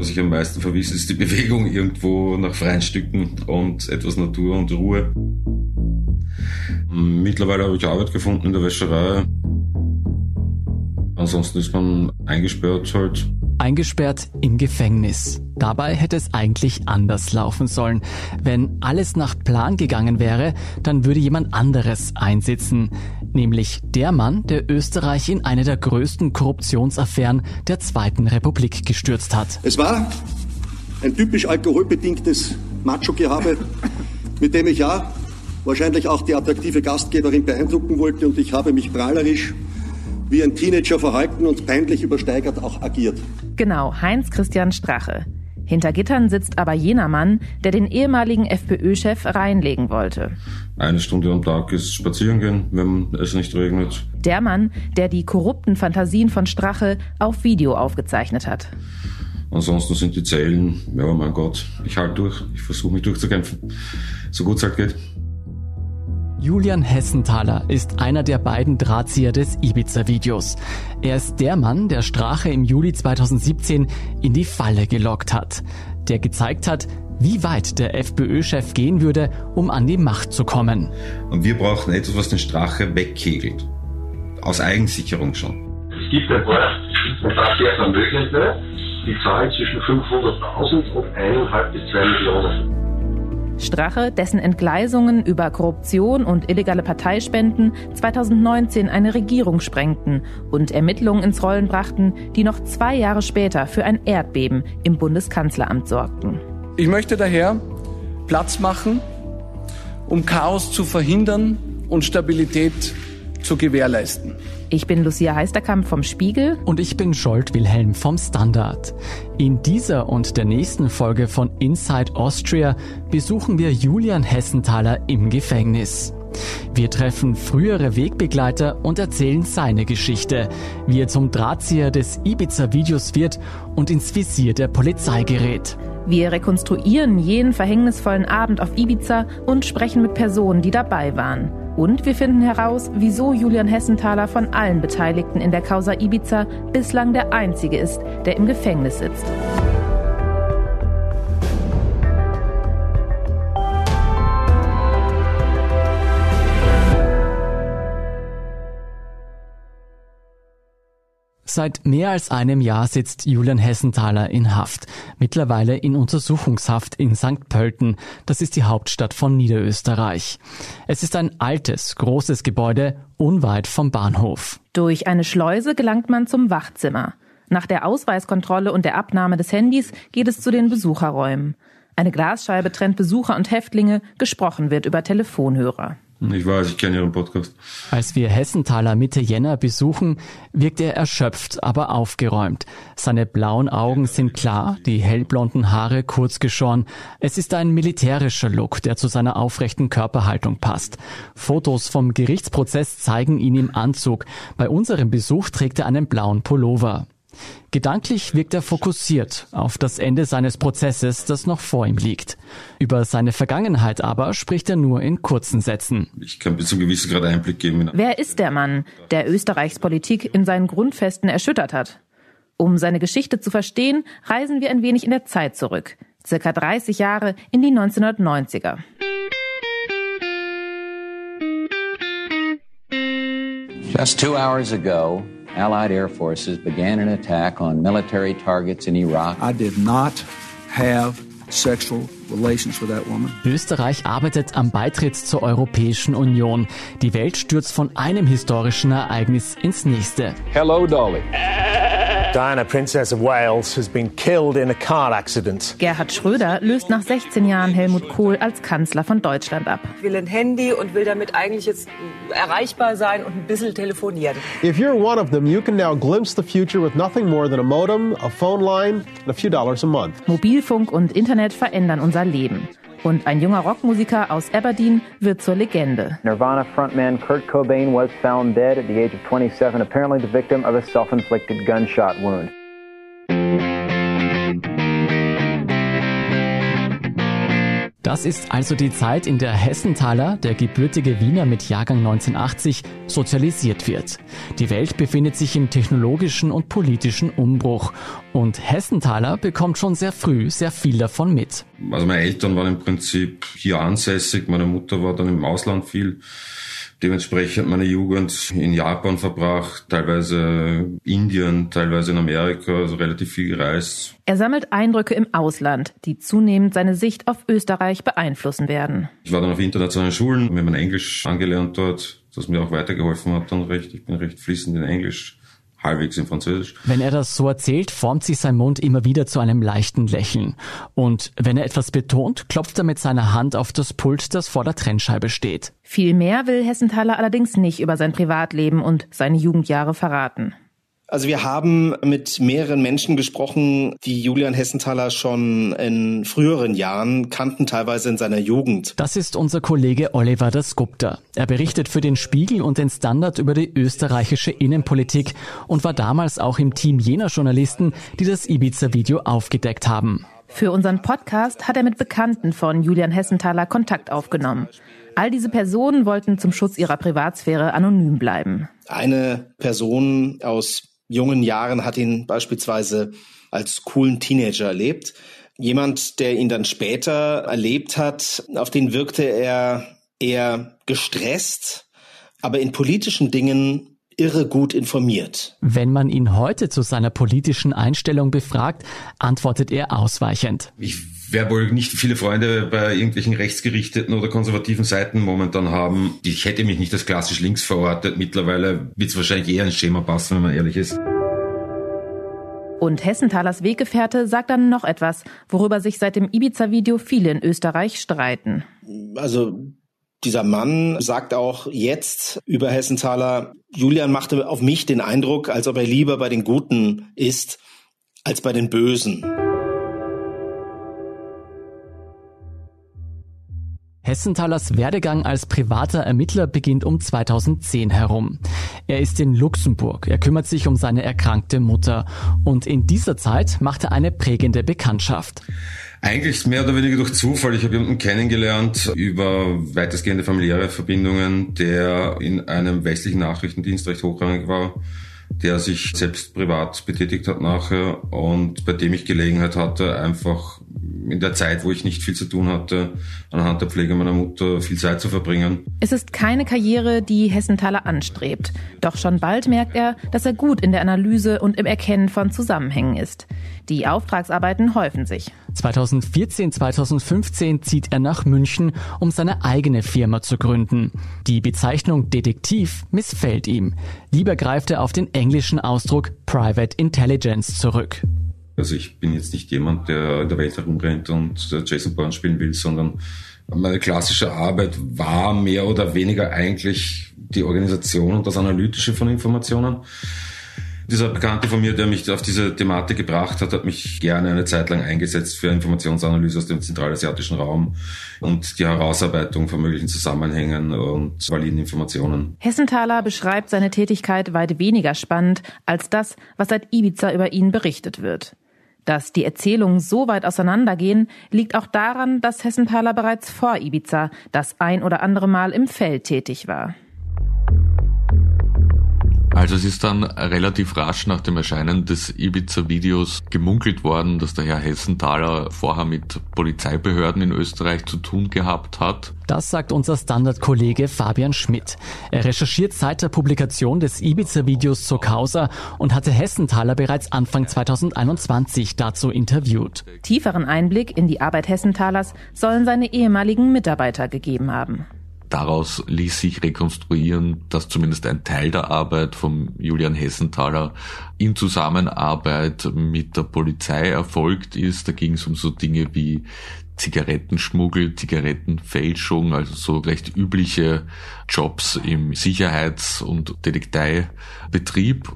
Was ich am meisten vermisse, ist die Bewegung irgendwo nach freien Stücken und etwas Natur und Ruhe. Mittlerweile habe ich Arbeit gefunden in der Wäscherei. Ansonsten ist man eingesperrt halt. Eingesperrt im Gefängnis. Dabei hätte es eigentlich anders laufen sollen. Wenn alles nach Plan gegangen wäre, dann würde jemand anderes einsitzen. Nämlich der Mann, der Österreich in eine der größten Korruptionsaffären der Zweiten Republik gestürzt hat. Es war ein typisch alkoholbedingtes Macho-Gehabe, mit dem ich ja wahrscheinlich auch die attraktive Gastgeberin beeindrucken wollte und ich habe mich prahlerisch wie ein Teenager verhalten und peinlich übersteigert auch agiert. Genau, Heinz Christian Strache. Hinter Gittern sitzt aber jener Mann, der den ehemaligen FPÖ-Chef reinlegen wollte. Eine Stunde am Tag ist spazieren gehen, wenn es nicht regnet. Der Mann, der die korrupten Fantasien von Strache auf Video aufgezeichnet hat. Ansonsten sind die Zellen, ja mein Gott, ich halte durch, ich versuche mich durchzukämpfen, so gut es halt geht. Julian Hessenthaler ist einer der beiden Drahtzieher des Ibiza-Videos. Er ist der Mann, der Strache im Juli 2017 in die Falle gelockt hat. Der gezeigt hat, wie weit der FPÖ-Chef gehen würde, um an die Macht zu kommen. Und wir brauchen etwas, was den Strache wegkegelt. Aus Eigensicherung schon. Es gibt ein paar sehr Vermögende, die zahlen zwischen 500.000 und 1,5 bis 2 Millionen. Strache, dessen Entgleisungen über Korruption und illegale Parteispenden 2019 eine Regierung sprengten und Ermittlungen ins Rollen brachten, die noch zwei Jahre später für ein Erdbeben im Bundeskanzleramt sorgten. Ich möchte daher Platz machen, um Chaos zu verhindern und Stabilität zu gewährleisten. Ich bin Lucia Heisterkamp vom Spiegel. Und ich bin Scholt Wilhelm vom Standard. In dieser und der nächsten Folge von Inside Austria besuchen wir Julian Hessenthaler im Gefängnis. Wir treffen frühere Wegbegleiter und erzählen seine Geschichte, wie er zum Drahtzieher des Ibiza-Videos wird und ins Visier der Polizei gerät. Wir rekonstruieren jenen verhängnisvollen Abend auf Ibiza und sprechen mit Personen, die dabei waren. Und wir finden heraus, wieso Julian Hessenthaler von allen Beteiligten in der Causa Ibiza bislang der einzige ist, der im Gefängnis sitzt. Seit mehr als einem Jahr sitzt Julian Hessenthaler in Haft, mittlerweile in Untersuchungshaft in St. Pölten, das ist die Hauptstadt von Niederösterreich. Es ist ein altes, großes Gebäude, unweit vom Bahnhof. Durch eine Schleuse gelangt man zum Wachzimmer. Nach der Ausweiskontrolle und der Abnahme des Handys geht es zu den Besucherräumen. Eine Glasscheibe trennt Besucher und Häftlinge, gesprochen wird über Telefonhörer. Ich weiß, ich kenne Ihren Podcast. Als wir Hessenthaler Mitte Jänner besuchen, wirkt er erschöpft, aber aufgeräumt. Seine blauen Augen sind klar, die hellblonden Haare kurz geschoren. Es ist ein militärischer Look, der zu seiner aufrechten Körperhaltung passt. Fotos vom Gerichtsprozess zeigen ihn im Anzug. Bei unserem Besuch trägt er einen blauen Pullover. Gedanklich wirkt er fokussiert auf das Ende seines Prozesses, das noch vor ihm liegt. Über seine Vergangenheit aber spricht er nur in kurzen Sätzen. Ich kann bis zum gewissen Grad Einblick geben. Wer ist der Mann, der Österreichs Politik in seinen Grundfesten erschüttert hat? Um seine Geschichte zu verstehen, reisen wir ein wenig in der Zeit zurück. Circa 30 Jahre in die 1990er. Just two hours ago, Allied air forces began an attack on military targets in Iraq. I did not have sexual relations with that woman. Österreich arbeitet am Beitritt zur Europäischen Union. Die Welt stürzt von einem historischen Ereignis ins nächste. Hello, Dolly. Diana, Princess of Wales, has been killed in a car accident. Gerhard Schröder löst nach 16 Jahren Helmut Kohl als Kanzler von Deutschland ab. Will ein Handy und will damit eigentlich jetzt erreichbar sein und ein bisschen telefonieren. If you're one of them, you can now glimpse the future with nothing more than a modem, a phone line and a few dollars a month. Mobilfunk und Internet verändern unser Leben. Und ein junger Rockmusiker aus Aberdeen wird zur Legende. Nirvana frontman Kurt Cobain was found dead at the age of 27, apparently the victim of a self-inflicted gunshot wound. Das ist also die Zeit, in der Hessenthaler, der gebürtige Wiener mit Jahrgang 1980, sozialisiert wird. Die Welt befindet sich im technologischen und politischen Umbruch. Und Hessenthaler bekommt schon sehr früh sehr viel davon mit. Also meine Eltern waren im Prinzip hier ansässig, meine Mutter war dann im Ausland viel dementsprechend meine Jugend in Japan verbracht, teilweise Indien, teilweise in Amerika, also relativ viel gereist. Er sammelt Eindrücke im Ausland, die zunehmend seine Sicht auf Österreich beeinflussen werden. Ich war dann auf internationalen Schulen, mir mein Englisch angelernt dort, das mir auch weitergeholfen hat dann recht. Ich bin recht fließend in Englisch halbwegs in Französisch. Wenn er das so erzählt, formt sich sein Mund immer wieder zu einem leichten Lächeln. Und wenn er etwas betont, klopft er mit seiner Hand auf das Pult, das vor der Trennscheibe steht. Viel mehr will Hessenthaler allerdings nicht über sein Privatleben und seine Jugendjahre verraten. Also wir haben mit mehreren Menschen gesprochen, die Julian Hessenthaler schon in früheren Jahren kannten, teilweise in seiner Jugend. Das ist unser Kollege Oliver Dasgupta. Er berichtet für den Spiegel und den Standard über die österreichische Innenpolitik und war damals auch im Team jener Journalisten, die das Ibiza-Video aufgedeckt haben. Für unseren Podcast hat er mit Bekannten von Julian Hessenthaler Kontakt aufgenommen. All diese Personen wollten zum Schutz ihrer Privatsphäre anonym bleiben. Eine Person aus jungen Jahren hat ihn beispielsweise als coolen Teenager erlebt. Jemand, der ihn dann später erlebt hat, auf den wirkte er eher gestresst, aber in politischen Dingen irre gut informiert. Wenn man ihn heute zu seiner politischen Einstellung befragt, antwortet er ausweichend. Ich werde wohl nicht viele Freunde bei irgendwelchen rechtsgerichteten oder konservativen Seiten momentan haben. Ich hätte mich nicht als klassisch links verortet. Mittlerweile wird es wahrscheinlich eher ins Schema passen, wenn man ehrlich ist. Und Hessenthalers Weggefährte sagt dann noch etwas, worüber sich seit dem Ibiza-Video viele in Österreich streiten. Also dieser Mann sagt auch jetzt über Hessenthaler, Julian machte auf mich den Eindruck, als ob er lieber bei den Guten ist als bei den Bösen. Hessenthalers Werdegang als privater Ermittler beginnt um 2010 herum. Er ist in Luxemburg, er kümmert sich um seine erkrankte Mutter und in dieser Zeit macht er eine prägende Bekanntschaft. Eigentlich mehr oder weniger durch Zufall. Ich habe jemanden kennengelernt über weitestgehende familiäre Verbindungen, der in einem westlichen Nachrichtendienst recht hochrangig war der sich selbst privat betätigt hat nachher und bei dem ich Gelegenheit hatte, einfach in der Zeit, wo ich nicht viel zu tun hatte, anhand der Pflege meiner Mutter viel Zeit zu verbringen. Es ist keine Karriere, die Hessenthaler anstrebt. Doch schon bald merkt er, dass er gut in der Analyse und im Erkennen von Zusammenhängen ist. Die Auftragsarbeiten häufen sich. 2014, 2015 zieht er nach München, um seine eigene Firma zu gründen. Die Bezeichnung Detektiv missfällt ihm. Lieber greift er auf den englischen Ausdruck Private Intelligence zurück. Also ich bin jetzt nicht jemand, der in der Welt herumrennt und Jason Bourne spielen will, sondern meine klassische Arbeit war mehr oder weniger eigentlich die Organisation und das Analytische von Informationen. Dieser Bekannte von mir, der mich auf diese Thematik gebracht hat, hat mich gerne eine Zeit lang eingesetzt für Informationsanalyse aus dem zentralasiatischen Raum und die Herausarbeitung von möglichen Zusammenhängen und validen Informationen. Hessenthaler beschreibt seine Tätigkeit weit weniger spannend als das, was seit Ibiza über ihn berichtet wird. Dass die Erzählungen so weit auseinandergehen, liegt auch daran, dass Hessenthaler bereits vor Ibiza das ein oder andere Mal im Feld tätig war. Also es ist dann relativ rasch nach dem Erscheinen des Ibiza-Videos gemunkelt worden, dass der Herr Hessenthaler vorher mit Polizeibehörden in Österreich zu tun gehabt hat. Das sagt unser Standardkollege Fabian Schmidt. Er recherchiert seit der Publikation des Ibiza-Videos zur Causa und hatte Hessenthaler bereits Anfang 2021 dazu interviewt. Tieferen Einblick in die Arbeit Hessenthalers sollen seine ehemaligen Mitarbeiter gegeben haben. Daraus ließ sich rekonstruieren, dass zumindest ein Teil der Arbeit von Julian Hessenthaler in Zusammenarbeit mit der Polizei erfolgt ist. Da ging es um so Dinge wie Zigarettenschmuggel, Zigarettenfälschung, also so recht übliche Jobs im Sicherheits- und Detekteibetrieb,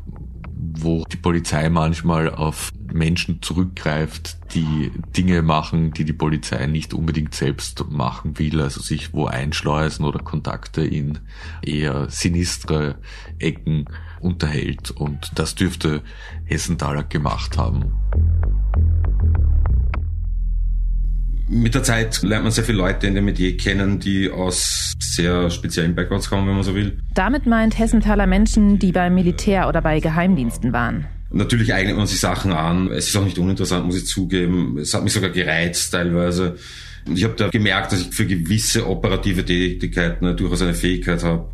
wo die Polizei manchmal auf Menschen zurückgreift, die Dinge machen, die die Polizei nicht unbedingt selbst machen will, also sich wo einschleusen oder Kontakte in eher sinistre Ecken unterhält. Und das dürfte Hessenthaler gemacht haben Mit der Zeit lernt man sehr viele Leute in dem Metier kennen, die aus sehr speziellen Backgrounds kommen, wenn man so will. Damit meint Hessenthaler Menschen, die beim Militär oder bei Geheimdiensten waren. Natürlich eignet man sich Sachen an. Es ist auch nicht uninteressant, muss ich zugeben. Es hat mich sogar gereizt teilweise. Und ich habe da gemerkt, dass ich für gewisse operative Tätigkeiten durchaus eine Fähigkeit habe.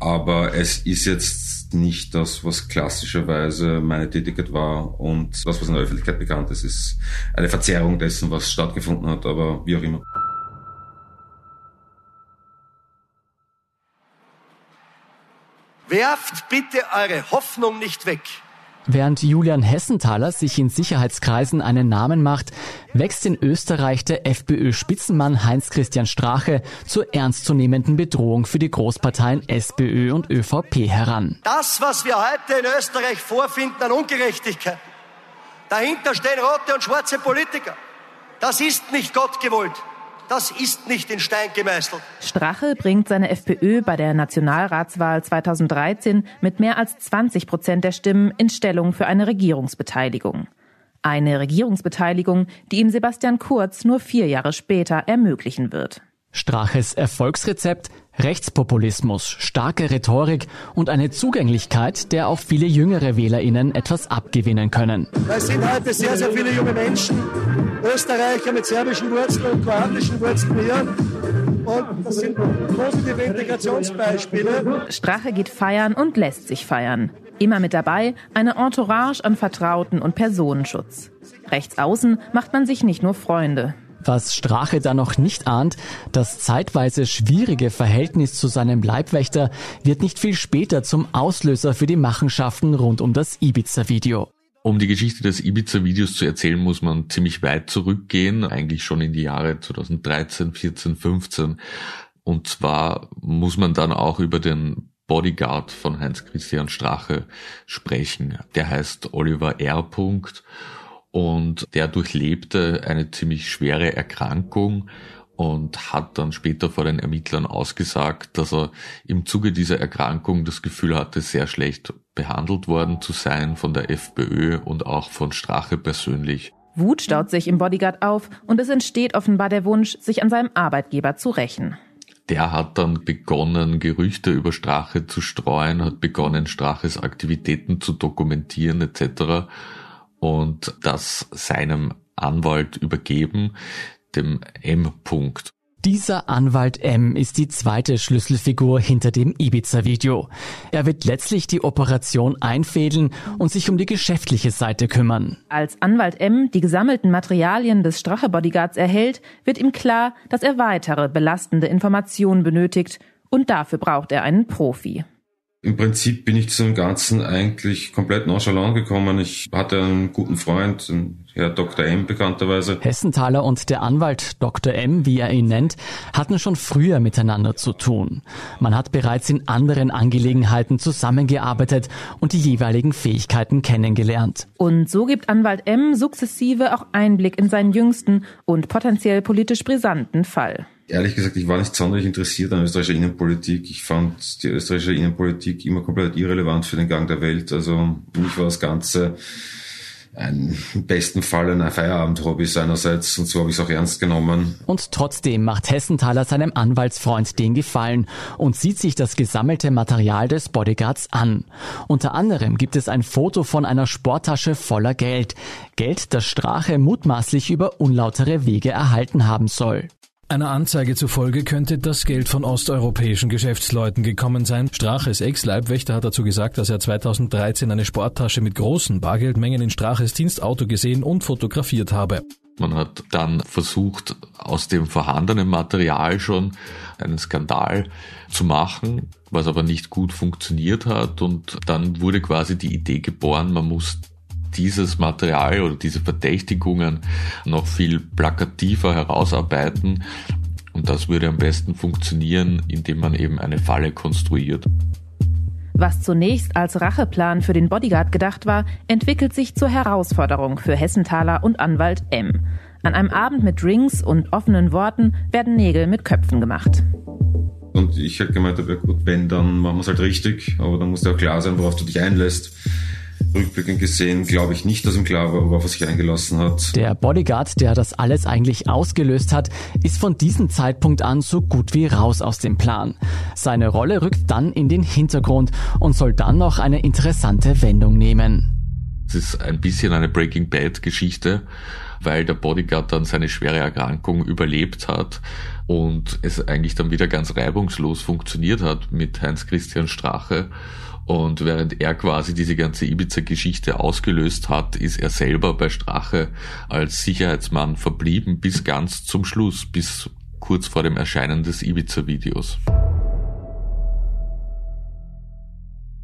Aber es ist jetzt nicht das, was klassischerweise meine Tätigkeit war und das, was in der Öffentlichkeit bekannt ist, ist eine Verzerrung dessen, was stattgefunden hat, aber wie auch immer. Werft bitte eure Hoffnung nicht weg. Während Julian Hessenthaler sich in Sicherheitskreisen einen Namen macht, wächst in Österreich der FPÖ-Spitzenmann Heinz-Christian Strache zur ernstzunehmenden Bedrohung für die Großparteien SPÖ und ÖVP heran. Das, was wir heute in Österreich vorfinden an Ungerechtigkeit, dahinter stehen rote und schwarze Politiker. Das ist nicht Gott gewollt. Das ist nicht in Stein gemeißelt. Strache bringt seine FPÖ bei der Nationalratswahl 2013 mit mehr als 20 Prozent der Stimmen in Stellung für eine Regierungsbeteiligung. Eine Regierungsbeteiligung, die ihm Sebastian Kurz nur vier Jahre später ermöglichen wird. Straches Erfolgsrezept Rechtspopulismus, starke Rhetorik und eine Zugänglichkeit, der auch viele jüngere WählerInnen etwas abgewinnen können. Es sind heute sehr, sehr viele junge Menschen, Österreicher mit serbischen Wurzeln und kroatischen Wurzeln hier. Und das sind positive Integrationsbeispiele. Strache geht feiern und lässt sich feiern. Immer mit dabei eine Entourage an Vertrauten und Personenschutz. Rechts außen macht man sich nicht nur Freunde. Was Strache da noch nicht ahnt, das zeitweise schwierige Verhältnis zu seinem Leibwächter wird nicht viel später zum Auslöser für die Machenschaften rund um das Ibiza-Video. Um die Geschichte des Ibiza-Videos zu erzählen, muss man ziemlich weit zurückgehen, eigentlich schon in die Jahre 2013, 14, 15. Und zwar muss man dann auch über den Bodyguard von Heinz Christian Strache sprechen. Der heißt Oliver R. und der durchlebte eine ziemlich schwere Erkrankung und hat dann später vor den Ermittlern ausgesagt, dass er im Zuge dieser Erkrankung das Gefühl hatte, sehr schlecht behandelt worden zu sein von der FPÖ und auch von Strache persönlich. Wut staut sich im Bodyguard auf und es entsteht offenbar der Wunsch, sich an seinem Arbeitgeber zu rächen. Der hat dann begonnen, Gerüchte über Strache zu streuen, hat begonnen, Straches Aktivitäten zu dokumentieren etc. und das seinem Anwalt übergeben, dem M. -Punkt. Dieser Anwalt M ist die zweite Schlüsselfigur hinter dem Ibiza-Video. Er wird letztlich die Operation einfädeln und sich um die geschäftliche Seite kümmern. Als Anwalt M die gesammelten Materialien des Strache-Bodyguards erhält, wird ihm klar, dass er weitere belastende Informationen benötigt und dafür braucht er einen Profi. Im Prinzip bin ich zum Ganzen eigentlich komplett nonchalant gekommen. Ich hatte einen guten Freund, Herr Dr. M bekannterweise. Hessenthaler und der Anwalt Dr. M, wie er ihn nennt, hatten schon früher miteinander zu tun. Man hat bereits in anderen Angelegenheiten zusammengearbeitet und die jeweiligen Fähigkeiten kennengelernt. Und so gibt Anwalt M sukzessive auch Einblick in seinen jüngsten und potenziell politisch brisanten Fall. Ehrlich gesagt, ich war nicht sonderlich interessiert an österreichischer Innenpolitik. Ich fand die österreichische Innenpolitik immer komplett irrelevant für den Gang der Welt. Also mich war das Ganze ein, im besten Fall ein Feierabend-Hobby seinerseits und so habe ich es auch ernst genommen. Und trotzdem macht Hessenthaler seinem Anwaltsfreund den Gefallen und sieht sich das gesammelte Material des Bodyguards an. Unter anderem gibt es ein Foto von einer Sporttasche voller Geld. Geld, das Strache mutmaßlich über unlautere Wege erhalten haben soll. Einer Anzeige zufolge könnte das Geld von osteuropäischen Geschäftsleuten gekommen sein. Straches Ex-Leibwächter hat dazu gesagt, dass er 2013 eine Sporttasche mit großen Bargeldmengen in Straches Dienstauto gesehen und fotografiert habe. Man hat dann versucht, aus dem vorhandenen Material schon einen Skandal zu machen, was aber nicht gut funktioniert hat. Und dann wurde quasi die Idee geboren, man muss dieses Material oder diese Verdächtigungen noch viel plakativer herausarbeiten. Und das würde am besten funktionieren, indem man eben eine Falle konstruiert. Was zunächst als Racheplan für den Bodyguard gedacht war, entwickelt sich zur Herausforderung für Hessenthaler und Anwalt M. An einem Abend mit Drinks und offenen Worten werden Nägel mit Köpfen gemacht. Und ich hätte gemeint, ja gut, wenn, dann machen wir es halt richtig, aber dann muss ja auch klar sein, worauf du dich einlässt. Rückblickend gesehen glaube ich nicht, dass ihm klar war, worauf er sich eingelassen hat. Der Bodyguard, der das alles eigentlich ausgelöst hat, ist von diesem Zeitpunkt an so gut wie raus aus dem Plan. Seine Rolle rückt dann in den Hintergrund und soll dann noch eine interessante Wendung nehmen. Es ist ein bisschen eine Breaking Bad Geschichte, weil der Bodyguard dann seine schwere Erkrankung überlebt hat und es eigentlich dann wieder ganz reibungslos funktioniert hat mit Heinz Christian Strache. Und während er quasi diese ganze Ibiza-Geschichte ausgelöst hat, ist er selber bei Strache als Sicherheitsmann verblieben bis ganz zum Schluss, bis kurz vor dem Erscheinen des Ibiza-Videos.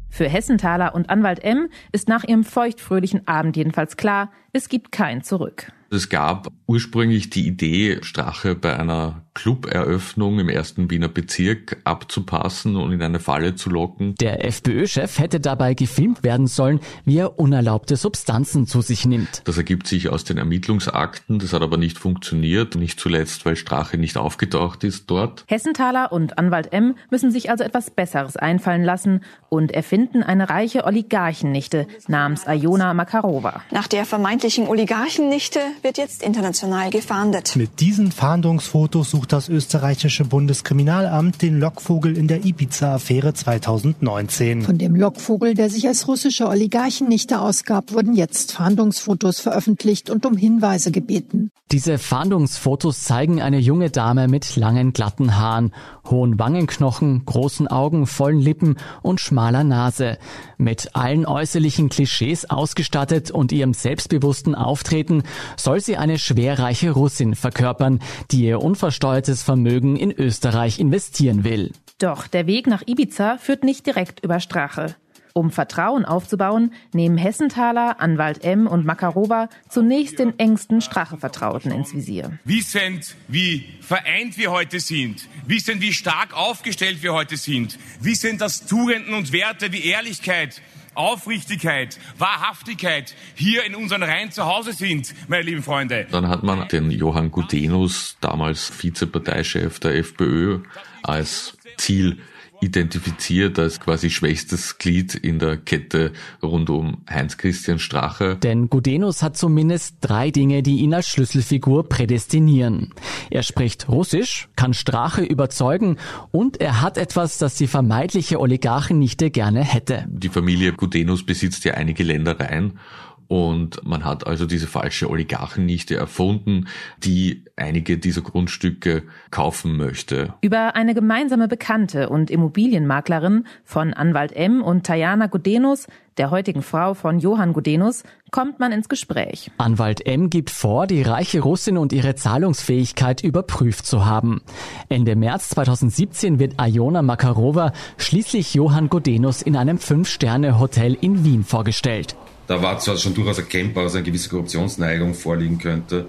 Für Hessenthaler und Anwalt M ist nach ihrem feuchtfröhlichen Abend jedenfalls klar, es gibt kein Zurück. Es gab ursprünglich die Idee, Strache bei einer Club-Eröffnung im ersten Wiener Bezirk abzupassen und in eine Falle zu locken. Der FPÖ-Chef hätte dabei gefilmt werden sollen, wie er unerlaubte Substanzen zu sich nimmt. Das ergibt sich aus den Ermittlungsakten, das hat aber nicht funktioniert, nicht zuletzt, weil Strache nicht aufgetaucht ist dort. Hessenthaler und Anwalt M müssen sich also etwas Besseres einfallen lassen und erfinden eine reiche Oligarchennichte namens Ayona Makarova. Nach der vermeintlichen Oligarchennichte wird jetzt international gefahndet. Mit diesen Fahndungsfotos sucht das österreichische Bundeskriminalamt den Lockvogel in der Ibiza-Affäre 2019. Von dem Lockvogel, der sich als russischer Oligarchennichte ausgab, wurden jetzt Fahndungsfotos veröffentlicht und um Hinweise gebeten. Diese Fahndungsfotos zeigen eine junge Dame mit langen glatten Haaren, hohen Wangenknochen, großen Augen, vollen Lippen und schmaler Nase. Mit allen äußerlichen Klischees ausgestattet und ihrem selbstbewussten Auftreten soll sie eine schwerreiche Russin verkörpern, die ihr unversteuertes Vermögen in Österreich investieren will. Doch der Weg nach Ibiza führt nicht direkt über Strache. Um Vertrauen aufzubauen, nehmen Hessenthaler, Anwalt M und Makarova zunächst den engsten Strache-Vertrauten ins Visier. Wissend, wie vereint wir heute sind, wissend, wie stark aufgestellt wir heute sind, wissend, dass Tugenden und Werte wie Ehrlichkeit, Aufrichtigkeit, Wahrhaftigkeit hier in unseren Reihen zu Hause sind, meine lieben Freunde. Dann hat man den Johann Gudenus, damals Vizeparteichef der FPÖ, als Ziel identifiziert als quasi schwächstes Glied in der Kette rund um Heinz-Christian Strache. Denn Gudenus hat zumindest drei Dinge, die ihn als Schlüsselfigur prädestinieren. Er spricht Russisch, kann Strache überzeugen und er hat etwas, das die vermeintliche Oligarchennichte gerne hätte. Die Familie Gudenus besitzt ja einige Ländereien und man hat also diese falsche Oligarchennichte erfunden, die einige dieser Grundstücke kaufen möchte. Über eine gemeinsame Bekannte und Immobilienmaklerin von Anwalt M und Tajana Gudenus, der heutigen Frau von Johann Gudenus, kommt man ins Gespräch. Anwalt M gibt vor, die reiche Russin und ihre Zahlungsfähigkeit überprüft zu haben. Ende März 2017 wird Ayona Makarova schließlich Johann Gudenus in einem Fünf-Sterne-Hotel in Wien vorgestellt. Da war zwar schon durchaus erkennbar, dass eine gewisse Korruptionsneigung vorliegen könnte.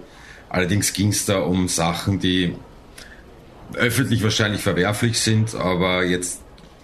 Allerdings ging es da um Sachen, die öffentlich wahrscheinlich verwerflich sind, aber jetzt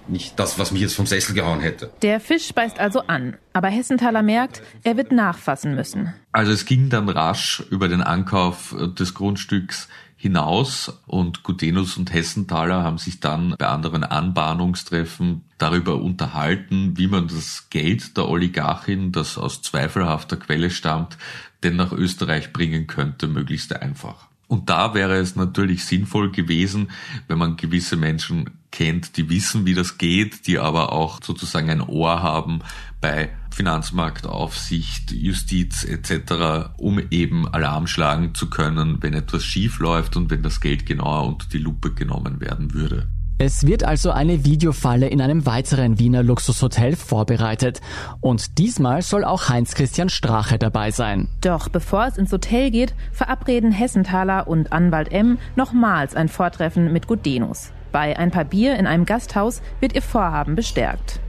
nicht das, was mich jetzt vom Sessel gehauen hätte. Der Fisch beißt also an, aber Hessenthaler merkt, er wird nachfassen müssen. Also es ging dann rasch über den Ankauf des Grundstücks hinaus und Gudenus und Hessenthaler haben sich dann bei anderen Anbahnungstreffen darüber unterhalten, wie man das Geld der Oligarchin, das aus zweifelhafter Quelle stammt, denn nach Österreich bringen könnte, möglichst einfach. Und da wäre es natürlich sinnvoll gewesen, wenn man gewisse Menschen kennt, die wissen, wie das geht, die aber auch sozusagen ein Ohr haben bei Finanzmarktaufsicht, Justiz etc., um eben Alarm schlagen zu können, wenn etwas schief läuft und wenn das Geld genauer unter die Lupe genommen werden würde. Es wird also eine Videofalle in einem weiteren Wiener Luxushotel vorbereitet. Und diesmal soll auch Heinz-Christian Strache dabei sein. Doch bevor es ins Hotel geht, verabreden Hessenthaler und Anwalt M nochmals ein Vortreffen mit Gudenus. Bei ein paar Bier in einem Gasthaus wird ihr Vorhaben bestärkt.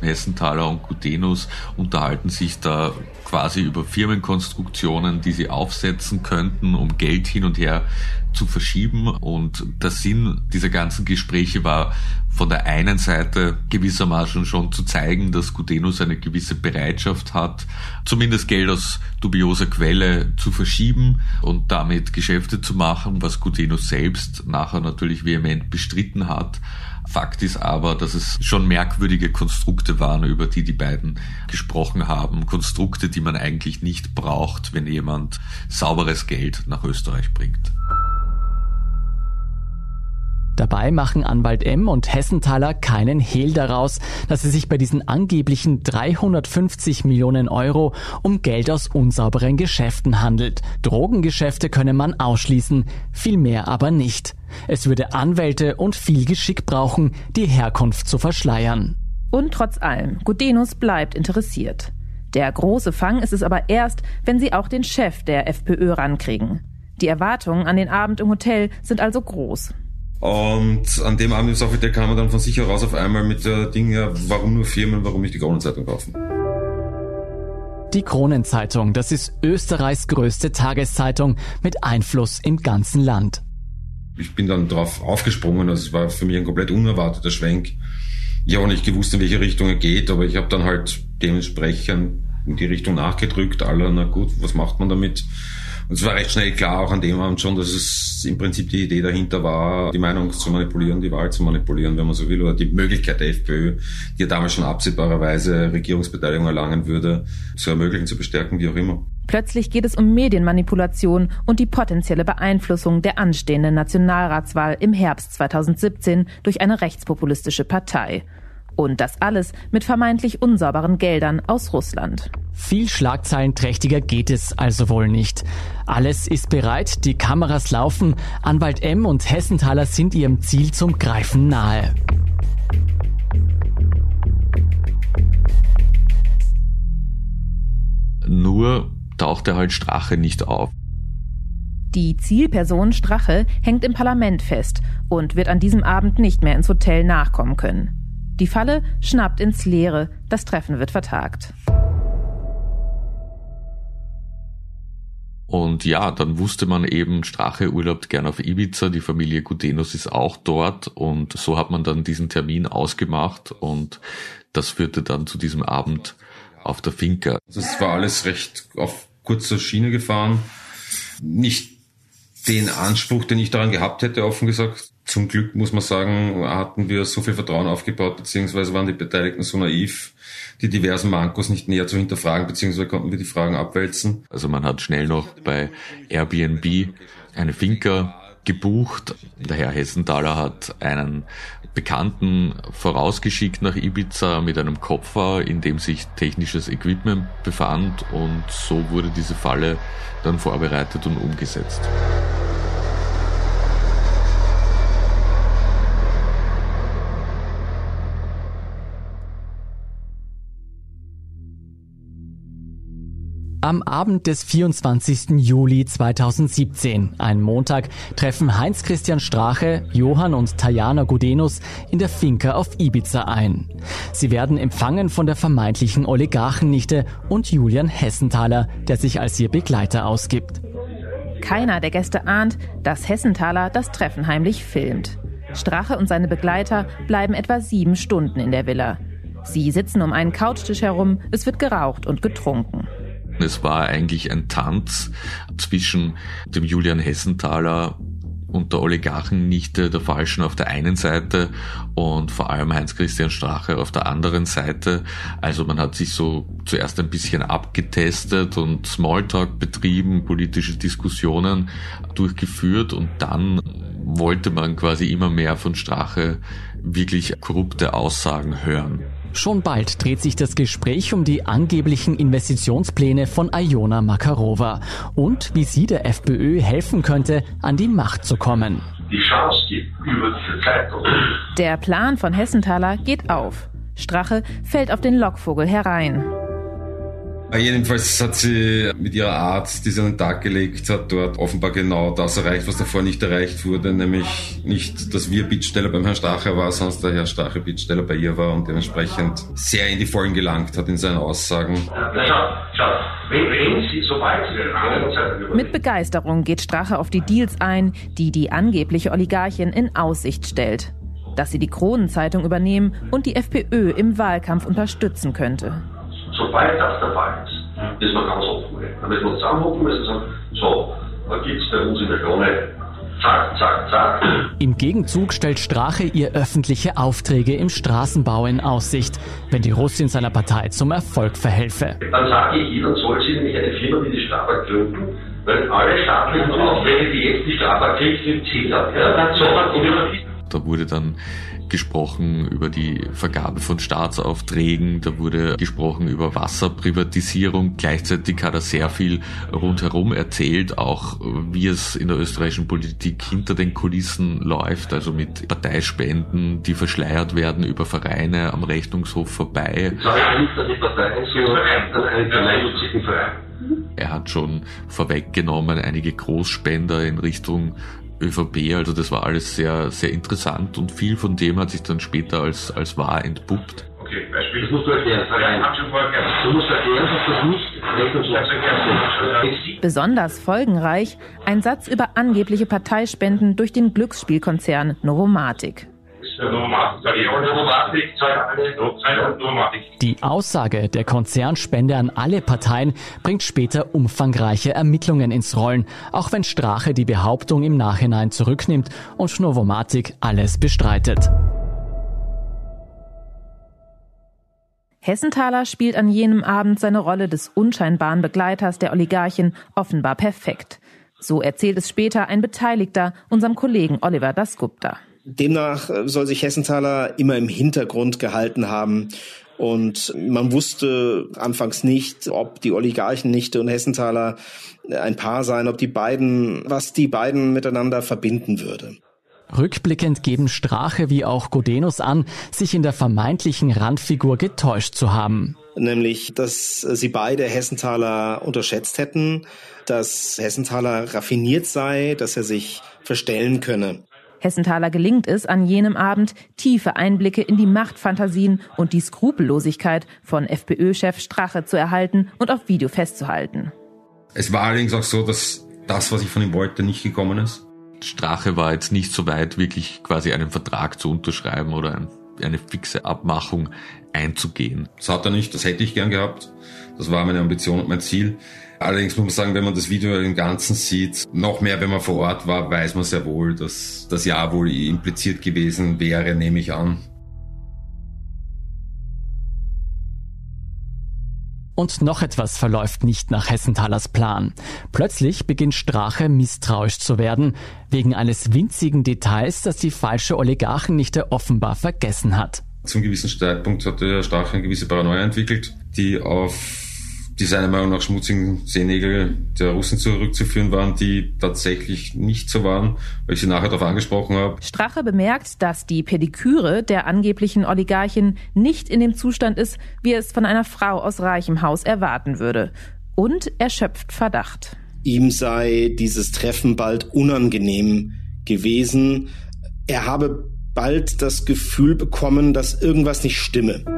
Hessenthaler und Gutenus unterhalten sich da quasi über Firmenkonstruktionen, die sie aufsetzen könnten, um Geld hin und her zu verschieben. Und der Sinn dieser ganzen Gespräche war von der einen Seite gewissermaßen schon zu zeigen, dass Gutenus eine gewisse Bereitschaft hat, zumindest Geld aus dubioser Quelle zu verschieben und damit Geschäfte zu machen, was Gutenus selbst nachher natürlich vehement bestritten hat Fakt ist aber, dass es schon merkwürdige Konstrukte waren, über die die beiden gesprochen haben. Konstrukte, die man eigentlich nicht braucht, wenn jemand sauberes Geld nach Österreich bringt. Dabei machen Anwalt M und Hessenthaler keinen Hehl daraus, dass es sich bei diesen angeblichen 350 Millionen Euro um Geld aus unsauberen Geschäften handelt. Drogengeschäfte könne man ausschließen, viel mehr aber nicht. Es würde Anwälte und viel Geschick brauchen, die Herkunft zu verschleiern. Und trotz allem, Gudenus bleibt interessiert. Der große Fang ist es aber erst, wenn sie auch den Chef der FPÖ rankriegen. Die Erwartungen an den Abend im Hotel sind also groß. Und an dem Abend im Sofitel kam man dann von sich heraus auf einmal mit der Ding, ja, warum nur Firmen, warum nicht die Kronenzeitung kaufen? Die Kronenzeitung, das ist Österreichs größte Tageszeitung mit Einfluss im ganzen Land. Ich bin dann drauf aufgesprungen, also es war für mich ein komplett unerwarteter Schwenk. Ich habe auch nicht gewusst, in welche Richtung er geht, aber ich habe dann halt dementsprechend in die Richtung nachgedrückt, aller, na gut, was macht man damit? Und es war recht schnell klar, auch an dem Abend schon, dass es im Prinzip die Idee dahinter war, die Meinung zu manipulieren, die Wahl zu manipulieren, wenn man so will, oder die Möglichkeit der FPÖ, die ja damals schon absehbarerweise Regierungsbeteiligung erlangen würde, zu ermöglichen, zu bestärken, wie auch immer. Plötzlich geht es um Medienmanipulation und die potenzielle Beeinflussung der anstehenden Nationalratswahl im Herbst 2017 durch eine rechtspopulistische Partei. Und das alles mit vermeintlich unsauberen Geldern aus Russland. Viel schlagzeilenträchtiger geht es also wohl nicht. Alles ist bereit, die Kameras laufen, Anwalt M und Hessenthaler sind ihrem Ziel zum Greifen nahe. Nur tauchte halt Strache nicht auf. Die Zielperson Strache hängt im Parlament fest und wird an diesem Abend nicht mehr ins Hotel nachkommen können. Die Falle schnappt ins Leere, das Treffen wird vertagt. Und ja, dann wusste man eben, Strache urlaubt gern auf Ibiza, die Familie Gudenus ist auch dort und so hat man dann diesen Termin ausgemacht und das führte dann zu diesem Abend auf der Finca. Das war alles recht auf kurzer Schiene gefahren. Nicht den Anspruch, den ich daran gehabt hätte, offen gesagt. Zum Glück muss man sagen, hatten wir so viel Vertrauen aufgebaut, beziehungsweise waren die Beteiligten so naiv, die diversen Mankos nicht näher zu hinterfragen, beziehungsweise konnten wir die Fragen abwälzen. Also man hat schnell noch bei Airbnb eine Finca gebucht. Der Herr Hessenthaler hat einen Bekannten vorausgeschickt nach Ibiza mit einem Koffer, in dem sich technisches Equipment befand und so wurde diese Falle dann vorbereitet und umgesetzt. Am Abend des 24. Juli 2017, ein Montag, treffen Heinz-Christian Strache, Johann und Tajana Gudenus in der Finca auf Ibiza ein. Sie werden empfangen von der vermeintlichen Oligarchennichte und Julian Hessenthaler, der sich als ihr Begleiter ausgibt. Keiner der Gäste ahnt, dass Hessenthaler das Treffen heimlich filmt. Strache und seine Begleiter bleiben etwa sieben Stunden in der Villa. Sie sitzen um einen Couchtisch herum, es wird geraucht und getrunken. Es war eigentlich ein Tanz zwischen dem Julian Hessenthaler und der Oligarchennichte der Falschen auf der einen Seite und vor allem Heinz-Christian Strache auf der anderen Seite. Also man hat sich so zuerst ein bisschen abgetestet und Smalltalk betrieben, politische Diskussionen durchgeführt und dann wollte man quasi immer mehr von Strache wirklich korrupte Aussagen hören. Schon bald dreht sich das Gespräch um die angeblichen Investitionspläne von Iona Makarova und wie sie der FPÖ helfen könnte, an die Macht zu kommen. Die Chance gibt über diese Zeitung. Der Plan von Hessenthaler geht auf. Strache fällt auf den Lockvogel herein. Jedenfalls hat sie mit ihrer Art, die sie an den Tag gelegt hat, dort offenbar genau das erreicht, was davor nicht erreicht wurde, nämlich nicht, dass wir Bittsteller beim Herrn Strache war, sondern der Herr Strache Bittsteller bei ihr war und dementsprechend sehr in die Vollen gelangt hat in seinen Aussagen. Mit Begeisterung geht Strache auf die Deals ein, die die angebliche Oligarchin in Aussicht stellt. Dass sie die Kronenzeitung übernehmen und die FPÖ im Wahlkampf unterstützen könnte. Sobald das der Fall ist, ist man ganz offen. Da müssen wir zusammenhocken müssen und sagen, so, da gibt es bei uns in der Krone Zack, zack, zack. Im Gegenzug stellt Strache ihr öffentliche Aufträge im Straßenbau in Aussicht, wenn die Russin seiner Partei zum Erfolg verhelfe. Dann sage ich, dann soll sie nämlich eine Firma wie die Strabag gründen, weil alle staatlichen Aufträge, die jetzt die Strabag kriegt, sind hat. Ja, so, da wurde dann gesprochen über die Vergabe von Staatsaufträgen, da wurde gesprochen über Wasserprivatisierung. Gleichzeitig hat er sehr viel rundherum erzählt, auch wie es in der österreichischen Politik hinter den Kulissen läuft, also mit Parteispenden, die verschleiert werden über Vereine am Rechnungshof vorbei. Er hat schon vorweggenommen einige Großspender in Richtung ÖVP. Also das war alles sehr, sehr interessant und viel von dem hat sich dann später als, als wahr entpuppt. Okay, Beispiel, das musst du erklären. Du musst erklären, dass das nicht Besonders folgenreich ein Satz über angebliche Parteispenden durch den Glücksspielkonzern Novomatic. Die Aussage der Konzernspende an alle Parteien bringt später umfangreiche Ermittlungen ins Rollen, auch wenn Strache die Behauptung im Nachhinein zurücknimmt und Novomatic alles bestreitet. Hessenthaler spielt an jenem Abend seine Rolle des unscheinbaren Begleiters der Oligarchen offenbar perfekt. So erzählt es später ein Beteiligter, unserem Kollegen Oliver Dasgupta. Demnach äh, soll sich Hessenthaler immer im Hintergrund gehalten haben. Und man wusste anfangs nicht, ob die Oligarchennichte und Hessenthaler ein Paar seien, ob die beiden, was die beiden miteinander verbinden würde. Rückblickend geben Strache wie auch Godenus an, sich in der vermeintlichen Randfigur getäuscht zu haben. Nämlich, dass sie beide Hessenthaler unterschätzt hätten, dass Hessenthaler raffiniert sei, dass er sich verstellen könne. Hessenthaler gelingt es an jenem Abend, tiefe Einblicke in die Machtfantasien und die Skrupellosigkeit von FPÖ-Chef Strache zu erhalten und auf Video festzuhalten. Es war allerdings auch so, dass das, was ich von ihm wollte, nicht gekommen ist. Strache war jetzt nicht so weit, wirklich quasi einen Vertrag zu unterschreiben oder eine fixe Abmachung einzugehen. Das hat er nicht, das hätte ich gern gehabt. Das war meine Ambition und mein Ziel. Allerdings muss man sagen, wenn man das Video im Ganzen sieht, noch mehr, wenn man vor Ort war, weiß man sehr wohl, dass das Ja wohl impliziert gewesen wäre, nehme ich an. Und noch etwas verläuft nicht nach Hessenthalers Plan. Plötzlich beginnt Strache misstrauisch zu werden, wegen eines winzigen Details, das die falsche Oligarchennichte offenbar vergessen hat. Zum gewissen Zeitpunkt hatte Strache eine gewisse Paranoia entwickelt, die auf die seiner Meinung nach schmutzigen Seenägel der Russen zurückzuführen waren, die tatsächlich nicht so waren, weil ich sie nachher darauf angesprochen habe. Strache bemerkt, dass die Pediküre der angeblichen Oligarchin nicht in dem Zustand ist, wie es von einer Frau aus reichem Haus erwarten würde. Und er schöpft Verdacht. Ihm sei dieses Treffen bald unangenehm gewesen. Er habe bald das Gefühl bekommen, dass irgendwas nicht stimme.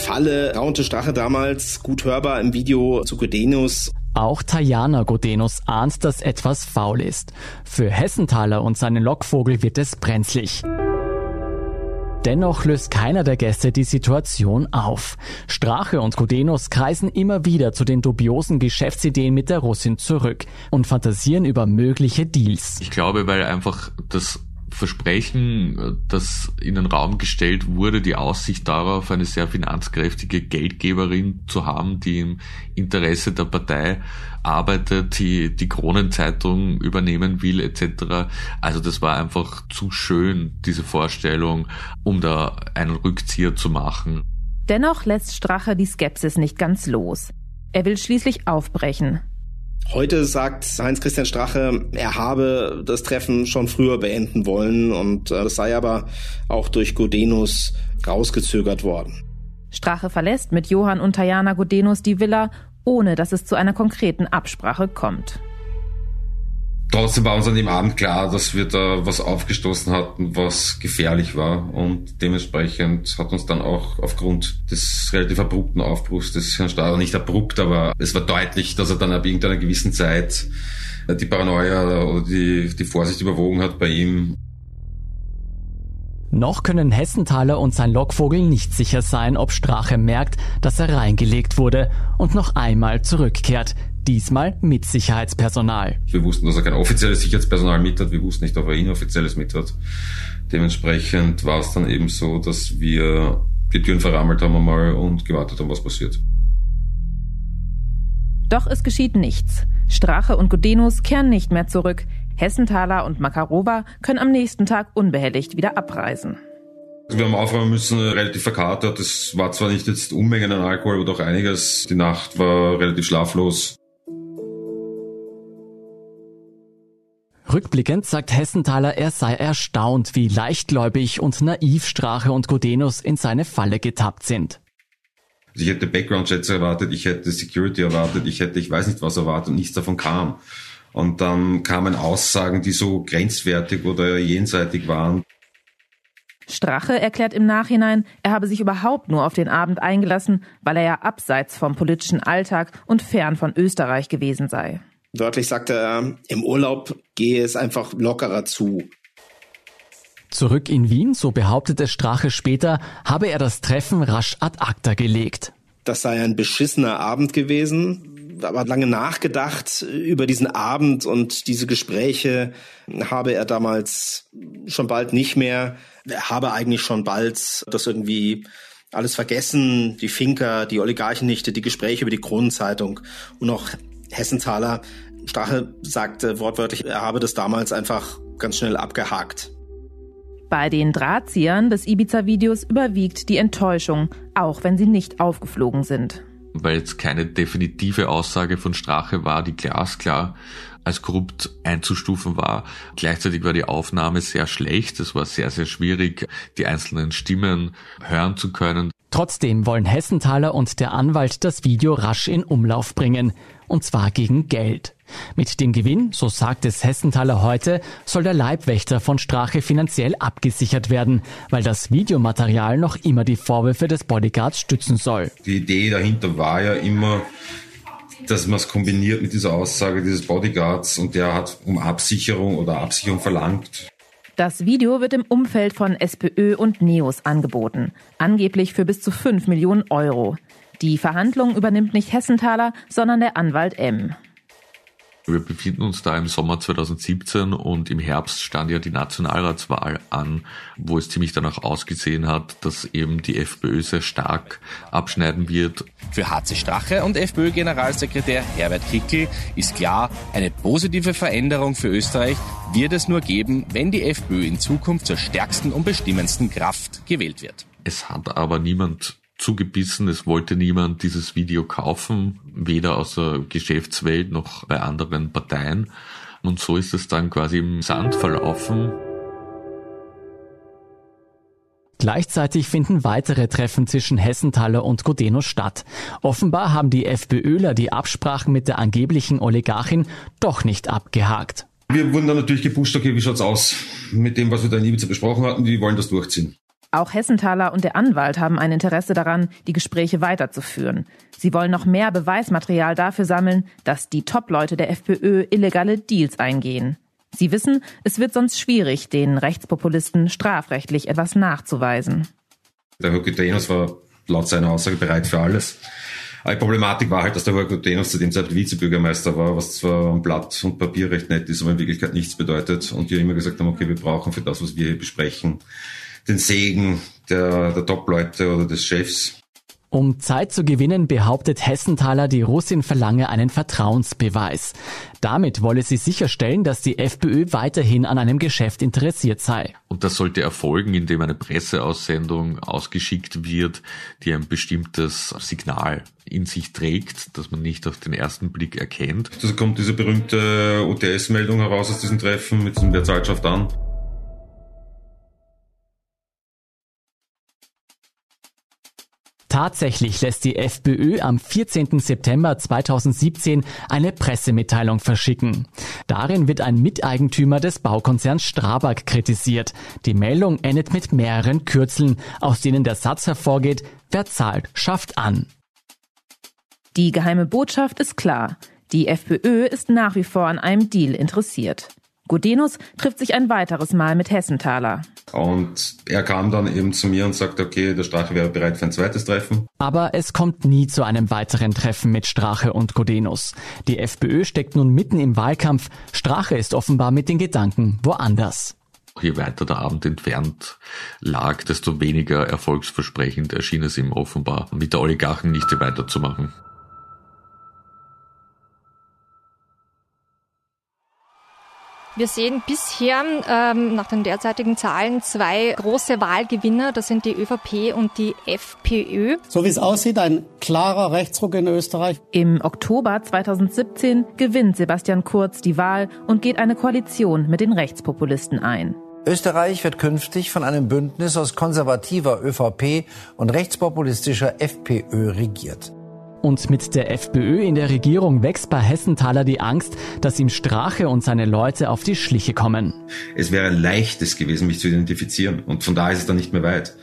Falle raunte Strache damals gut hörbar im Video zu Godenus. Auch Tajana Godenus ahnt, dass etwas faul ist. Für Hessenthaler und seinen Lockvogel wird es brenzlig. Dennoch löst keiner der Gäste die Situation auf. Strache und Godenus kreisen immer wieder zu den dubiosen Geschäftsideen mit der Russin zurück und fantasieren über mögliche Deals. Ich glaube, weil einfach das Versprechen, das in den Raum gestellt wurde, die Aussicht darauf, eine sehr finanzkräftige Geldgeberin zu haben, die im Interesse der Partei arbeitet, die die Kronenzeitung übernehmen will, etc. Also das war einfach zu schön, diese Vorstellung, um da einen Rückzieher zu machen. Dennoch lässt Strache die Skepsis nicht ganz los. Er will schließlich aufbrechen. Heute sagt Heinz-Christian Strache, er habe das Treffen schon früher beenden wollen und äh, das sei aber auch durch Godenus rausgezögert worden. Strache verlässt mit Johann und Tajana Godenus die Villa, ohne dass es zu einer konkreten Absprache kommt. Trotzdem war uns an dem Abend klar, dass wir da was aufgestoßen hatten, was gefährlich war. Und dementsprechend hat uns dann auch aufgrund des relativ abrupten Aufbruchs des Herrn Stadler, nicht abrupt, aber es war deutlich, dass er dann ab irgendeiner gewissen Zeit die Paranoia oder die, die Vorsicht überwogen hat bei ihm. Noch können Hessenthaler und sein Lockvogel nicht sicher sein, ob Strache merkt, dass er reingelegt wurde und noch einmal zurückkehrt diesmal mit Sicherheitspersonal. Wir wussten, dass er kein offizielles Sicherheitspersonal mit hat, wir wussten nicht, ob er inoffizielles mit hat. Dementsprechend war es dann eben so, dass wir die Türen verrammelt haben einmal und gewartet haben, was passiert. Doch es geschieht nichts. Strache und Gudenus kehren nicht mehr zurück. Hessenthaler und Makarova können am nächsten Tag unbehelligt wieder abreisen. Wir haben aufräumen müssen, relativ verkatert. Es war zwar nicht jetzt Unmengen an Alkohol, aber doch einiges. Die Nacht war relativ schlaflos. Rückblickend sagt Hessenthaler, er sei erstaunt, wie leichtgläubig und naiv Strache und Godenus in seine Falle getappt sind. Also ich hätte Background-Checks erwartet, ich hätte Security erwartet, ich hätte ich weiß nicht was erwartet und nichts davon kam. Und dann kamen Aussagen, die so grenzwertig oder jenseitig waren. Strache erklärt im Nachhinein, er habe sich überhaupt nur auf den Abend eingelassen, weil er ja abseits vom politischen Alltag und fern von Österreich gewesen sei. Wörtlich sagte er, im Urlaub gehe es einfach lockerer zu. Zurück in Wien, so behauptete Strache später, habe er das Treffen rasch ad acta gelegt. Das sei ein beschissener Abend gewesen, aber lange nachgedacht über diesen Abend und diese Gespräche habe er damals schon bald nicht mehr, er habe eigentlich schon bald das irgendwie alles vergessen, die Finker, die Oligarchennichte, die Gespräche über die Kronenzeitung und auch Hessenthaler. Strache sagte wortwörtlich, er habe das damals einfach ganz schnell abgehakt. Bei den Drahtziehern des Ibiza-Videos überwiegt die Enttäuschung, auch wenn sie nicht aufgeflogen sind. Weil jetzt keine definitive Aussage von Strache war, die glasklar als korrupt einzustufen war. Gleichzeitig war die Aufnahme sehr schlecht. Es war sehr, sehr schwierig, die einzelnen Stimmen hören zu können. Trotzdem wollen Hessenthaler und der Anwalt das Video rasch in Umlauf bringen. Und zwar gegen Geld. Mit dem Gewinn, so sagt es Hessenthaler heute, soll der Leibwächter von Strache finanziell abgesichert werden, weil das Videomaterial noch immer die Vorwürfe des Bodyguards stützen soll. Die Idee dahinter war ja immer, dass man es kombiniert mit dieser Aussage dieses Bodyguards und der hat um Absicherung oder Absicherung verlangt. Das Video wird im Umfeld von SPÖ und NEOS angeboten, angeblich für bis zu 5 Millionen Euro. Die Verhandlung übernimmt nicht Hessenthaler, sondern der Anwalt M. Wir befinden uns da im Sommer 2017 und im Herbst stand ja die Nationalratswahl an, wo es ziemlich danach ausgesehen hat, dass eben die FPÖ sehr stark abschneiden wird. Für HC Strache und FPÖ-Generalsekretär Herbert Kickl ist klar, eine positive Veränderung für Österreich wird es nur geben, wenn die FPÖ in Zukunft zur stärksten und bestimmendsten Kraft gewählt wird. Es hat aber niemand zugebissen. Es wollte niemand dieses Video kaufen, weder aus der Geschäftswelt noch bei anderen Parteien. Und so ist es dann quasi im Sand verlaufen. Gleichzeitig finden weitere Treffen zwischen Hessenthaler und Godeno statt. Offenbar haben die FPÖler die Absprachen mit der angeblichen Oligarchin doch nicht abgehakt. Wir wurden dann natürlich gepusht, okay, wie schaut's aus mit dem, was wir da in Ibiza besprochen hatten, die wollen das durchziehen. Auch Hessenthaler und der Anwalt haben ein Interesse daran, die Gespräche weiterzuführen. Sie wollen noch mehr Beweismaterial dafür sammeln, dass die Top-Leute der FPÖ illegale Deals eingehen. Sie wissen, es wird sonst schwierig, den Rechtspopulisten strafrechtlich etwas nachzuweisen. Der Hokutenos war laut seiner Aussage bereit für alles. Die Problematik war halt, dass der Hokutenos zu dem Zeitpunkt Vizebürgermeister war, was zwar am Blatt und Papier recht nett ist, aber in Wirklichkeit nichts bedeutet. Und die immer gesagt haben, okay, wir brauchen für das, was wir hier besprechen, den Segen der, der Top-Leute oder des Chefs. Um Zeit zu gewinnen, behauptet Hessenthaler, die Russin verlange einen Vertrauensbeweis. Damit wolle sie sicherstellen, dass die FPÖ weiterhin an einem Geschäft interessiert sei. Und das sollte erfolgen, indem eine Presseaussendung ausgeschickt wird, die ein bestimmtes Signal in sich trägt, das man nicht auf den ersten Blick erkennt. Also kommt diese berühmte UTS-Meldung heraus aus diesem Treffen mit zahlt schafft an. Tatsächlich lässt die FPÖ am 14. September 2017 eine Pressemitteilung verschicken. Darin wird ein Miteigentümer des Baukonzerns Strabag kritisiert. Die Meldung endet mit mehreren Kürzeln, aus denen der Satz hervorgeht, wer zahlt, schafft an. Die geheime Botschaft ist klar. Die FPÖ ist nach wie vor an einem Deal interessiert. Gudenus trifft sich ein weiteres Mal mit Hessenthaler. Und er kam dann eben zu mir und sagte, okay, der Strache wäre bereit für ein zweites Treffen. Aber es kommt nie zu einem weiteren Treffen mit Strache und Godenus. Die FPÖ steckt nun mitten im Wahlkampf. Strache ist offenbar mit den Gedanken woanders. Je weiter der Abend entfernt lag, desto weniger erfolgsversprechend erschien es ihm offenbar, mit der Oligarchennichte weiterzumachen. Wir sehen bisher ähm, nach den derzeitigen Zahlen zwei große Wahlgewinner. Das sind die ÖVP und die FPÖ. So wie es aussieht, ein klarer Rechtsruck in Österreich. Im Oktober 2017 gewinnt Sebastian Kurz die Wahl und geht eine Koalition mit den Rechtspopulisten ein. Österreich wird künftig von einem Bündnis aus konservativer ÖVP und rechtspopulistischer FPÖ regiert. Und mit der FPÖ in der Regierung wächst bei Hessenthaler die Angst, dass ihm Strache und seine Leute auf die Schliche kommen. Es wäre leichtes gewesen, mich zu identifizieren. Und von da ist es dann nicht mehr weit.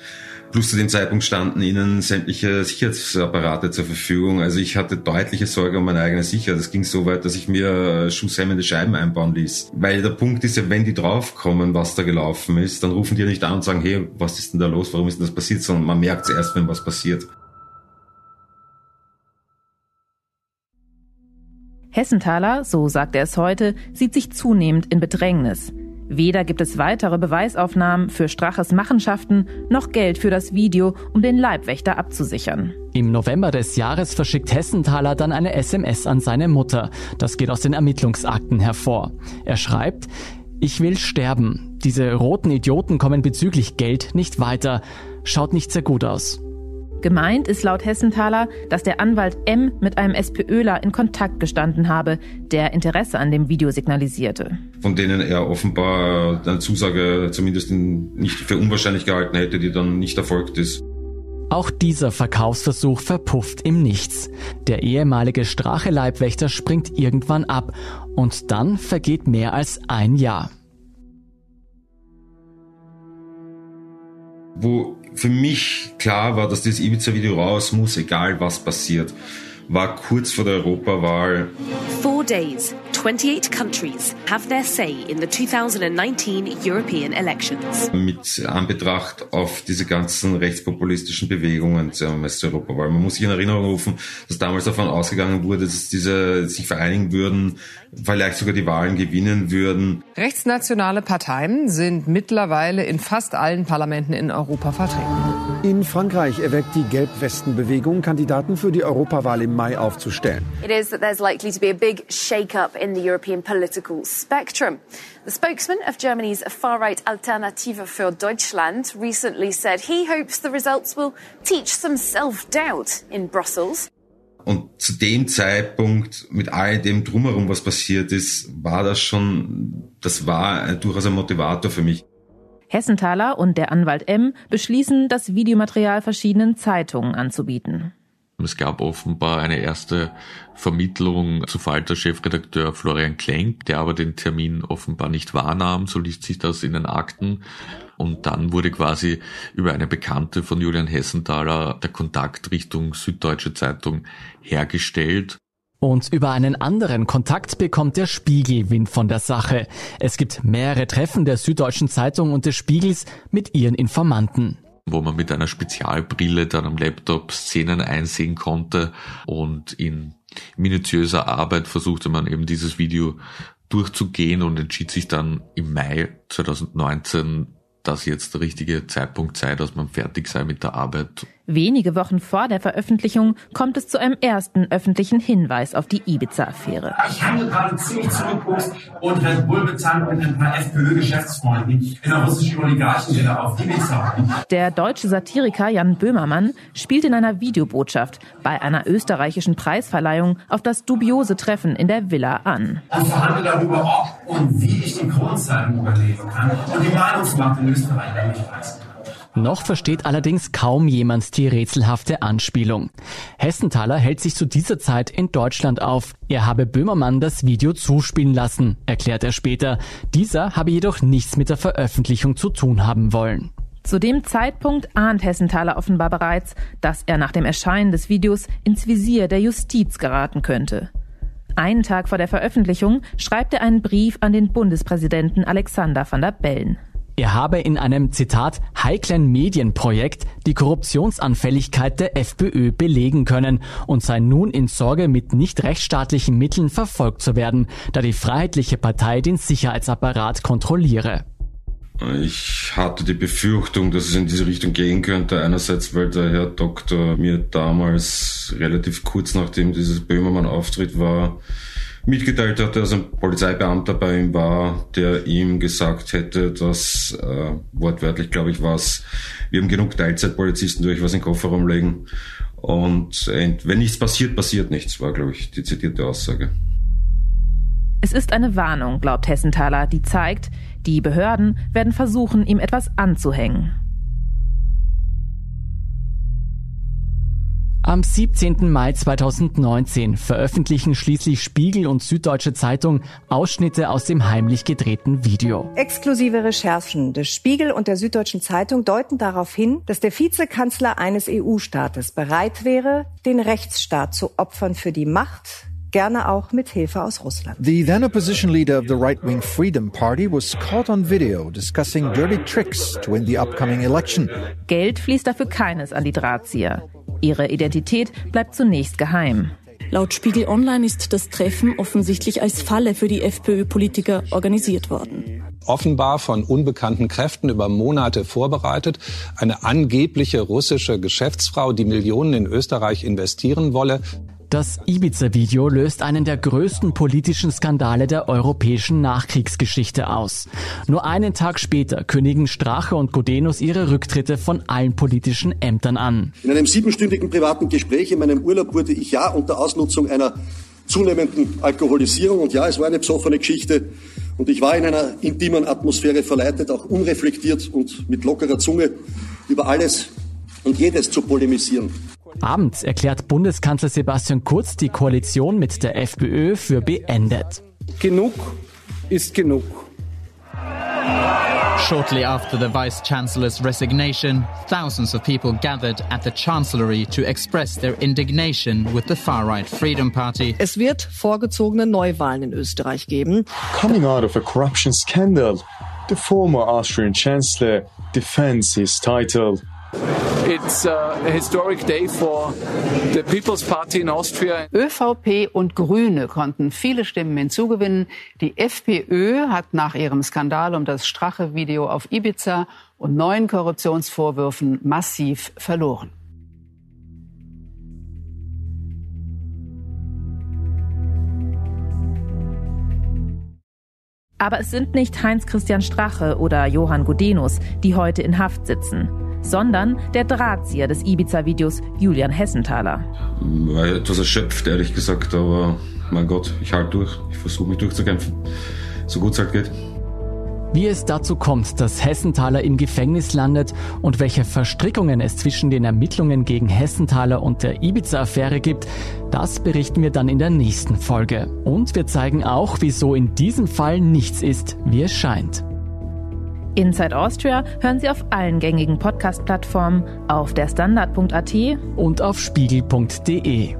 Plus zu dem Zeitpunkt standen ihnen sämtliche Sicherheitsapparate zur Verfügung. Also ich hatte deutliche Sorge um meine eigene Sicherheit. Es ging so weit, dass ich mir schusshemmende Scheiben einbauen ließ. Weil der Punkt ist ja, wenn die draufkommen, was da gelaufen ist, dann rufen die ja nicht an und sagen, hey, was ist denn da los? Warum ist denn das passiert? Sondern man merkt es erst, wenn was passiert. Hessenthaler, so sagt er es heute, sieht sich zunehmend in Bedrängnis. Weder gibt es weitere Beweisaufnahmen für Straches Machenschaften, noch Geld für das Video, um den Leibwächter abzusichern. Im November des Jahres verschickt Hessenthaler dann eine SMS an seine Mutter. Das geht aus den Ermittlungsakten hervor. Er schreibt, ich will sterben. Diese roten Idioten kommen bezüglich Geld nicht weiter. Schaut nicht sehr gut aus. Gemeint ist laut Hessenthaler, dass der Anwalt M mit einem SPÖler in Kontakt gestanden habe, der Interesse an dem Video signalisierte. Von denen er offenbar eine Zusage zumindest nicht für unwahrscheinlich gehalten hätte, die dann nicht erfolgt ist. Auch dieser Verkaufsversuch verpufft im Nichts. Der ehemalige Strache-Leibwächter springt irgendwann ab und dann vergeht mehr als ein Jahr. Wo für mich klar war, dass das Ibiza-Video raus muss, egal was passiert, war kurz vor der Europawahl. Four days, 28 countries have their say in the 2019 European elections. Mit Anbetracht auf diese ganzen rechtspopulistischen Bewegungen zur Europawahl. Man muss sich in Erinnerung rufen, dass damals davon ausgegangen wurde, dass diese sich vereinigen würden, vielleicht sogar die Wahlen gewinnen würden. Rechtsnationale Parteien sind mittlerweile in fast allen Parlamenten in Europa vertreten. In Frankreich erweckt die Gelbwestenbewegung, Kandidaten für die Europawahl im Mai aufzustellen. It is that there's likely to be a big shake-up in the European political spectrum. The spokesman of Germany's far-right Alternative für Deutschland recently said he hopes the results will teach some self-doubt in Brussels. Und zu dem Zeitpunkt, mit all dem drumherum, was passiert ist, war das schon, das war durchaus ein Motivator für mich. Hessenthaler und der Anwalt M beschließen, das Videomaterial verschiedenen Zeitungen anzubieten. Es gab offenbar eine erste Vermittlung zu Falter-Chefredakteur Florian Klenk, der aber den Termin offenbar nicht wahrnahm, so liest sich das in den Akten. Und dann wurde quasi über eine Bekannte von Julian Hessenthaler der Kontakt Richtung Süddeutsche Zeitung hergestellt. Und über einen anderen Kontakt bekommt der Spiegel Wind von der Sache. Es gibt mehrere Treffen der Süddeutschen Zeitung und des Spiegels mit ihren Informanten wo man mit einer Spezialbrille dann am Laptop Szenen einsehen konnte und in minutiöser Arbeit versuchte man eben dieses Video durchzugehen und entschied sich dann im Mai 2019, dass jetzt der richtige Zeitpunkt sei, dass man fertig sei mit der Arbeit Wenige Wochen vor der Veröffentlichung kommt es zu einem ersten öffentlichen Hinweis auf die Ibiza-Affäre. Ich handle gerade ziemlich zurückguckst und Red Bull bezahlt mit ein paar FPÖ-Geschäftsfreunden in der russischen Oligarchenvilla auf Ibiza. Der deutsche Satiriker Jan Böhmermann spielt in einer Videobotschaft bei einer österreichischen Preisverleihung auf das dubiose Treffen in der Villa an. Und verhandle darüber, ob und wie ich die Kronzeitung überleben kann und die Meinungsmacht in Österreich nämlich weiß. Noch versteht allerdings kaum jemand die rätselhafte Anspielung. Hessenthaler hält sich zu dieser Zeit in Deutschland auf. Er habe Böhmermann das Video zuspielen lassen, erklärt er später. Dieser habe jedoch nichts mit der Veröffentlichung zu tun haben wollen. Zu dem Zeitpunkt ahnt Hessenthaler offenbar bereits, dass er nach dem Erscheinen des Videos ins Visier der Justiz geraten könnte. Einen Tag vor der Veröffentlichung schreibt er einen Brief an den Bundespräsidenten Alexander van der Bellen. Er habe in einem Zitat heiklen Medienprojekt die Korruptionsanfälligkeit der FPÖ belegen können und sei nun in Sorge, mit nicht rechtsstaatlichen Mitteln verfolgt zu werden, da die Freiheitliche Partei den Sicherheitsapparat kontrolliere. Ich hatte die Befürchtung, dass es in diese Richtung gehen könnte. Einerseits, weil der Herr Doktor mir damals relativ kurz nachdem dieses Böhmermann-Auftritt war, mitgeteilt hatte, dass ein Polizeibeamter bei ihm war, der ihm gesagt hätte, dass äh, wortwörtlich, glaube ich, was, wir haben genug Teilzeitpolizisten, durch was in den Kofferraum legen. Und wenn nichts passiert, passiert nichts, war, glaube ich, die zitierte Aussage. Es ist eine Warnung, glaubt Hessenthaler, die zeigt, die Behörden werden versuchen, ihm etwas anzuhängen. Am 17. Mai 2019 veröffentlichen schließlich Spiegel und Süddeutsche Zeitung Ausschnitte aus dem heimlich gedrehten Video. Exklusive Recherchen des Spiegel und der Süddeutschen Zeitung deuten darauf hin, dass der Vizekanzler eines EU-Staates bereit wäre, den Rechtsstaat zu opfern für die Macht, gerne auch mit Hilfe aus Russland. The then opposition leader of the right-wing Freedom Party was caught on video discussing dirty tricks to win the upcoming election. Geld fließt dafür keines an die Drahtzieher. Ihre Identität bleibt zunächst geheim. Laut Spiegel Online ist das Treffen offensichtlich als Falle für die FPÖ-Politiker organisiert worden. Offenbar von unbekannten Kräften über Monate vorbereitet. Eine angebliche russische Geschäftsfrau, die Millionen in Österreich investieren wolle. Das Ibiza-Video löst einen der größten politischen Skandale der europäischen Nachkriegsgeschichte aus. Nur einen Tag später kündigen Strache und Godenus ihre Rücktritte von allen politischen Ämtern an. In einem siebenstündigen privaten Gespräch in meinem Urlaub wurde ich ja unter Ausnutzung einer zunehmenden Alkoholisierung und ja, es war eine besoffene Geschichte und ich war in einer intimen Atmosphäre verleitet, auch unreflektiert und mit lockerer Zunge über alles und jedes zu polemisieren. Abends erklärt Bundeskanzler Sebastian Kurz die Koalition mit der FPÖ für beendet. Genug ist genug. Shortly after the Vice Chancellor's resignation, thousands of people gathered at the Chancellery to express their indignation with the far-right Freedom Party. Es wird vorgezogene Neuwahlen in Österreich geben. Coming out of a corruption scandal, the former Austrian Chancellor defends his title. It's a historic day for the People's Party in Austria. ÖVP und Grüne konnten viele Stimmen hinzugewinnen. Die FPÖ hat nach ihrem Skandal um das Strache-Video auf Ibiza und neuen Korruptionsvorwürfen massiv verloren. Aber es sind nicht Heinz-Christian Strache oder Johann Gudenus, die heute in Haft sitzen sondern der Drahtzieher des Ibiza-Videos Julian Hessenthaler. War etwas erschöpft, ehrlich gesagt, aber mein Gott, ich halte durch. Ich versuche mich durchzukämpfen, so gut es halt geht. Wie es dazu kommt, dass Hessenthaler im Gefängnis landet und welche Verstrickungen es zwischen den Ermittlungen gegen Hessenthaler und der Ibiza-Affäre gibt, das berichten wir dann in der nächsten Folge. Und wir zeigen auch, wieso in diesem Fall nichts ist, wie es scheint. Inside Austria hören Sie auf allen gängigen Podcast-Plattformen, auf der Standard.at und auf spiegel.de.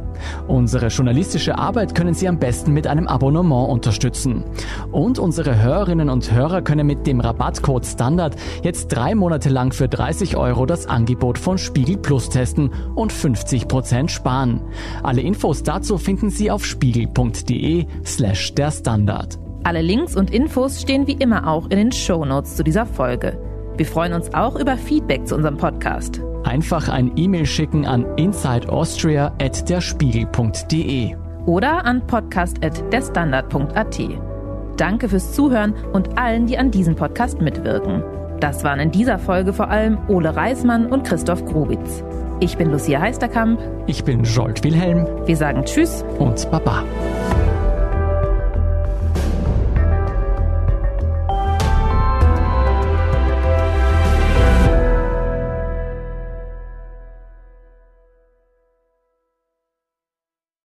Unsere journalistische Arbeit können Sie am besten mit einem Abonnement unterstützen. Und unsere Hörerinnen und Hörer können mit dem Rabattcode Standard jetzt drei Monate lang für 30 Euro das Angebot von Spiegel Plus testen und 50 Prozent sparen. Alle Infos dazu finden Sie auf spiegel.de slash der Standard. Alle Links und Infos stehen wie immer auch in den Show Notes zu dieser Folge. Wir freuen uns auch über Feedback zu unserem Podcast. Einfach ein E-Mail schicken an insideaustria.derspiegel.de oder an podcast.derstandard.at. Danke fürs Zuhören und allen, die an diesem Podcast mitwirken. Das waren in dieser Folge vor allem Ole Reismann und Christoph Grubitz. Ich bin Lucia Heisterkamp. Ich bin Jolt Wilhelm. Wir sagen Tschüss und Baba.